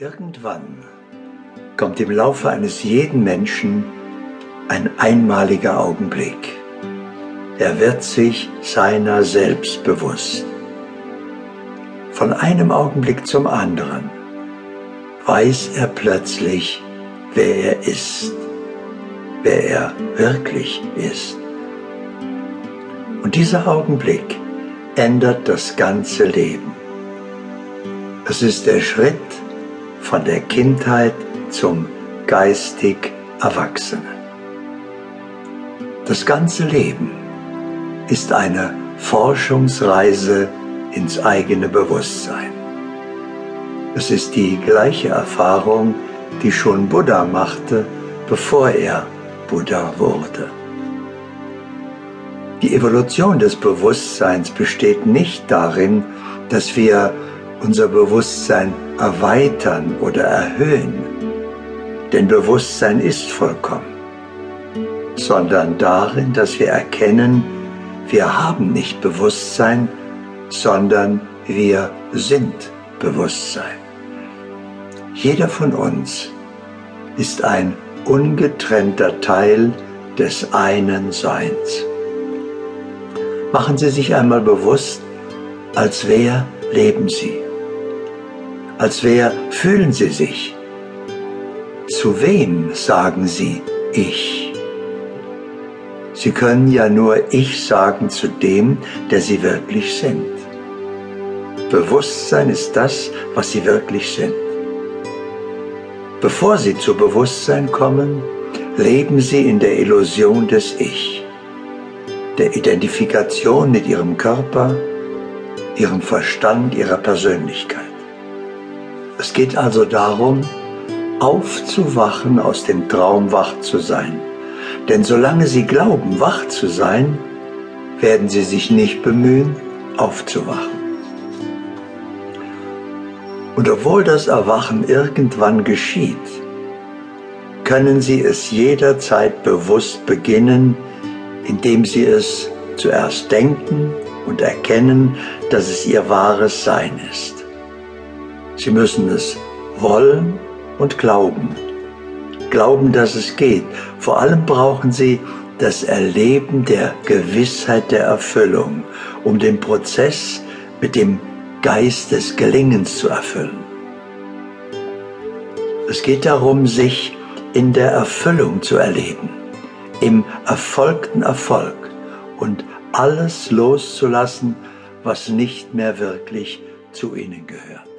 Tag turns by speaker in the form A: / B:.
A: Irgendwann kommt im Laufe eines jeden Menschen ein einmaliger Augenblick. Er wird sich seiner selbst bewusst. Von einem Augenblick zum anderen weiß er plötzlich, wer er ist, wer er wirklich ist. Und dieser Augenblick ändert das ganze Leben. Es ist der Schritt von der Kindheit zum geistig Erwachsenen. Das ganze Leben ist eine Forschungsreise ins eigene Bewusstsein. Es ist die gleiche Erfahrung, die schon Buddha machte, bevor er Buddha wurde. Die Evolution des Bewusstseins besteht nicht darin, dass wir unser Bewusstsein erweitern oder erhöhen, denn Bewusstsein ist vollkommen, sondern darin, dass wir erkennen, wir haben nicht Bewusstsein, sondern wir sind Bewusstsein. Jeder von uns ist ein ungetrennter Teil des einen Seins. Machen Sie sich einmal bewusst, als wer leben Sie als wer fühlen Sie sich? Zu wem sagen Sie ich? Sie können ja nur ich sagen zu dem, der Sie wirklich sind. Bewusstsein ist das, was Sie wirklich sind. Bevor Sie zu Bewusstsein kommen, leben Sie in der Illusion des Ich, der Identifikation mit Ihrem Körper, Ihrem Verstand, Ihrer Persönlichkeit. Es geht also darum, aufzuwachen, aus dem Traum wach zu sein. Denn solange Sie glauben, wach zu sein, werden Sie sich nicht bemühen, aufzuwachen. Und obwohl das Erwachen irgendwann geschieht, können Sie es jederzeit bewusst beginnen, indem Sie es zuerst denken und erkennen, dass es Ihr wahres Sein ist. Sie müssen es wollen und glauben. Glauben, dass es geht. Vor allem brauchen Sie das Erleben der Gewissheit der Erfüllung, um den Prozess mit dem Geist des Gelingens zu erfüllen. Es geht darum, sich in der Erfüllung zu erleben, im erfolgten Erfolg und alles loszulassen, was nicht mehr wirklich zu ihnen gehört.